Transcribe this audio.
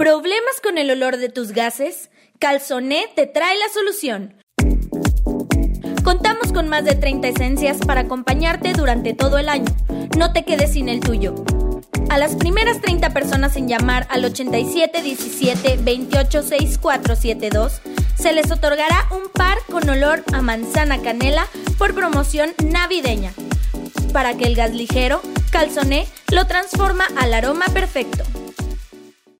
¿Problemas con el olor de tus gases? Calzoné te trae la solución. Contamos con más de 30 esencias para acompañarte durante todo el año. No te quedes sin el tuyo. A las primeras 30 personas en llamar al 87 17 28 6472 se les otorgará un par con olor a manzana canela por promoción navideña. Para que el gas ligero, calzoné, lo transforma al aroma perfecto.